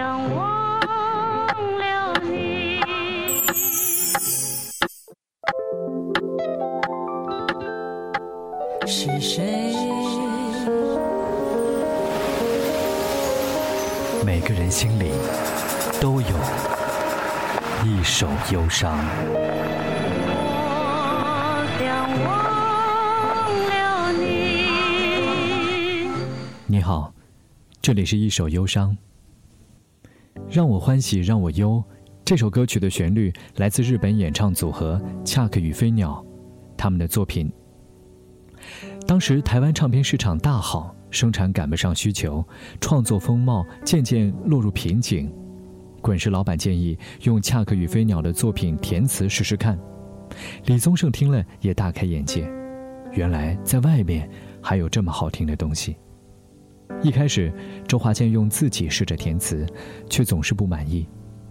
想忘了你。是谁？每个人心里都有一首忧伤。我想忘了你。你好，这里是一首忧伤。让我欢喜让我忧，这首歌曲的旋律来自日本演唱组合恰克与飞鸟，他们的作品。当时台湾唱片市场大好，生产赶不上需求，创作风貌渐渐落入瓶颈。滚石老板建议用恰克与飞鸟的作品填词试试看，李宗盛听了也大开眼界，原来在外面还有这么好听的东西。一开始，周华健用自己试着填词，却总是不满意。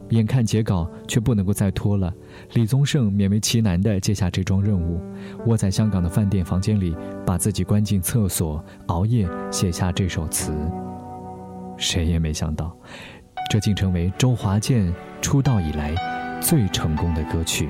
眼看截稿却不能够再拖了，李宗盛勉为其难地接下这桩任务，窝在香港的饭店房间里，把自己关进厕所，熬夜写下这首词。谁也没想到，这竟成为周华健出道以来最成功的歌曲。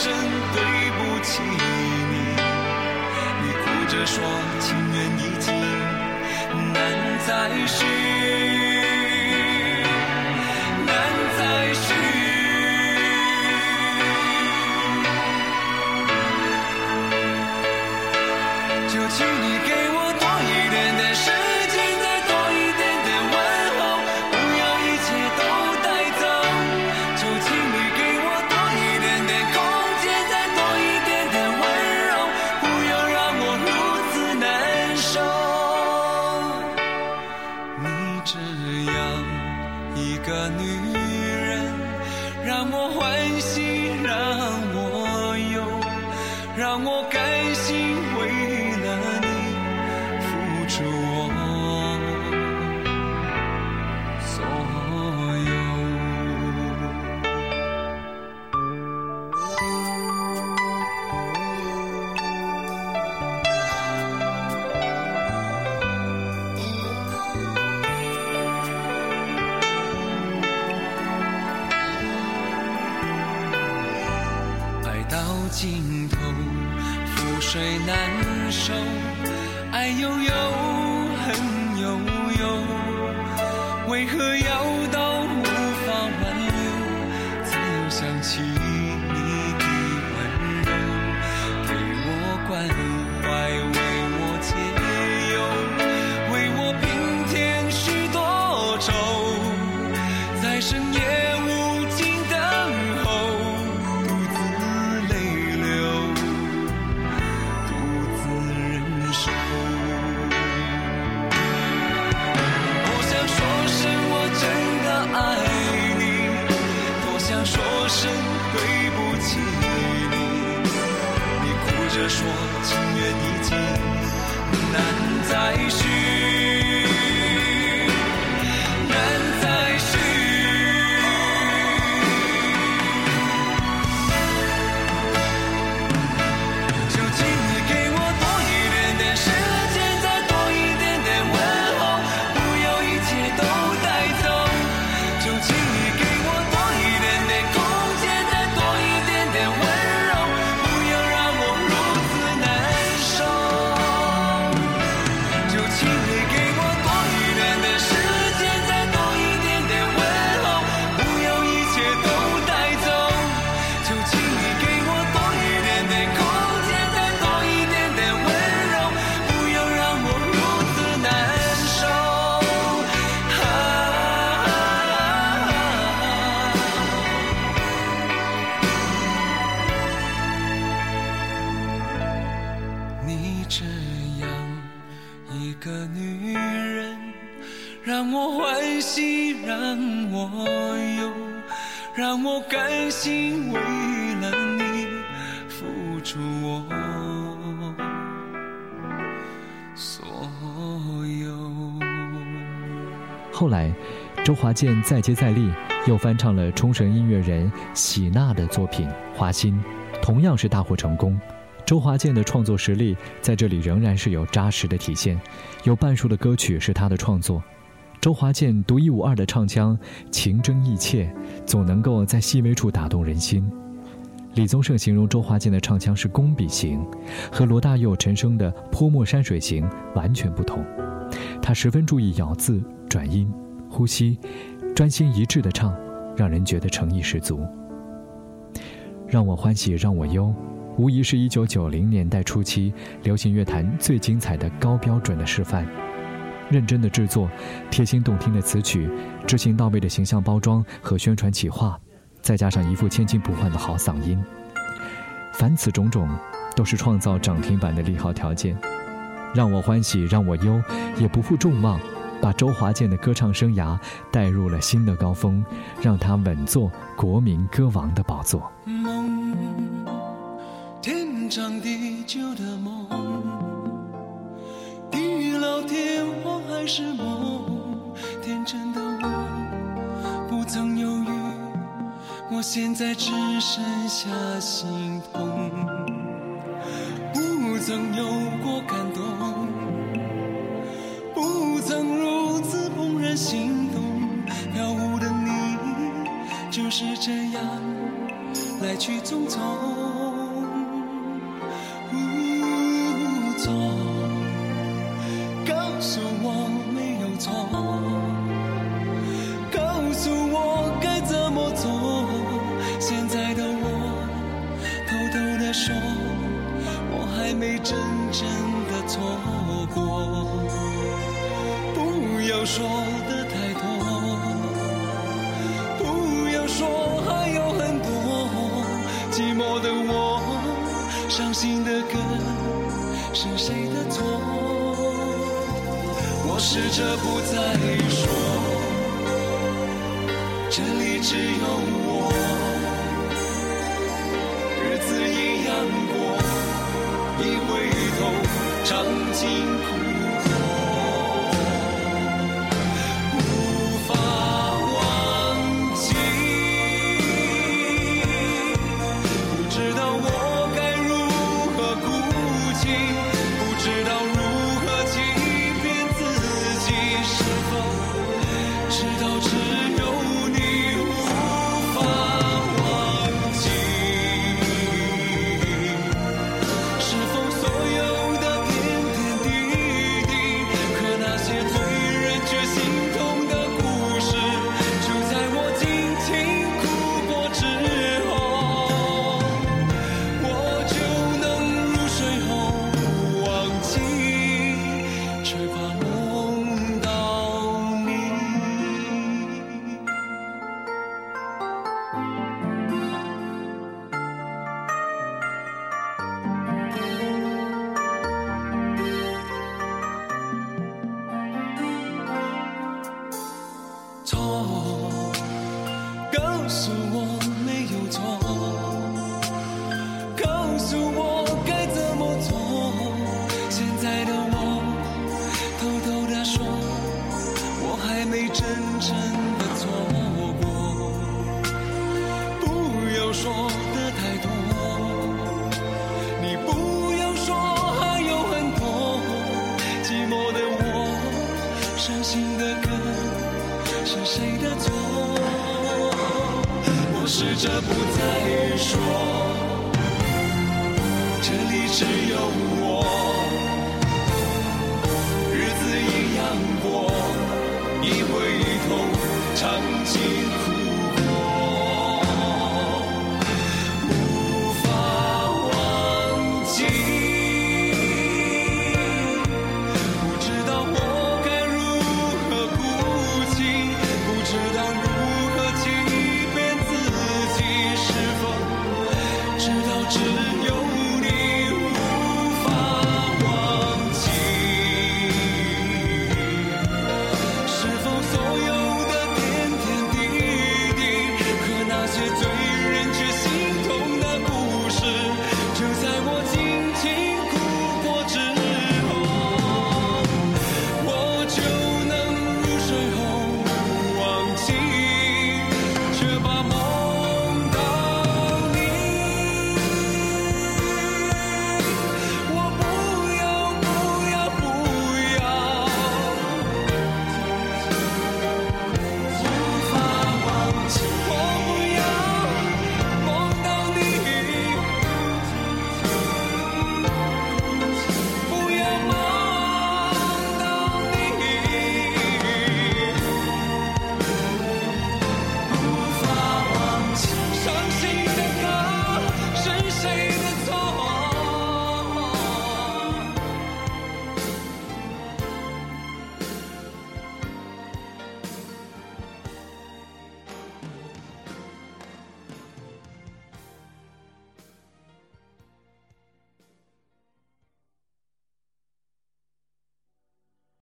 声对不起你。你哭着说情缘已尽，难再续，个女尽头，覆水难收，爱悠悠，恨悠悠，为何要到无法挽留，才又想起你的温柔，给我关让我有，让我甘心为了你付出我所有。后来，周华健再接再厉，又翻唱了冲绳音乐人喜娜的作品《花心》，同样是大获成功。周华健的创作实力在这里仍然是有扎实的体现，有半数的歌曲是他的创作。周华健独一无二的唱腔，情真意切，总能够在细微处打动人心。李宗盛形容周华健的唱腔是工笔型，和罗大佑、陈升的泼墨山水型完全不同。他十分注意咬字、转音、呼吸，专心一致的唱，让人觉得诚意十足。让我欢喜让我忧，无疑是一九九零年代初期流行乐坛最精彩的高标准的示范。认真的制作，贴心动听的词曲，执行到位的形象包装和宣传企划，再加上一副千金不换的好嗓音，凡此种种，都是创造涨停板的利好条件。让我欢喜让我忧，也不负众望，把周华健的歌唱生涯带入了新的高峰，让他稳坐国民歌王的宝座。梦，天长地久的梦，天荒还是梦，天真的我不曾犹豫，我现在只剩下心痛，不曾有过感动，不曾如此怦然心动，飘忽的你就是这样。来去匆匆，说的太多，不要说还有很多。寂寞的我，伤心的歌，是谁的错？我试着不再说，这里只有不再说。这里只有我，日子一样过，一回头，场景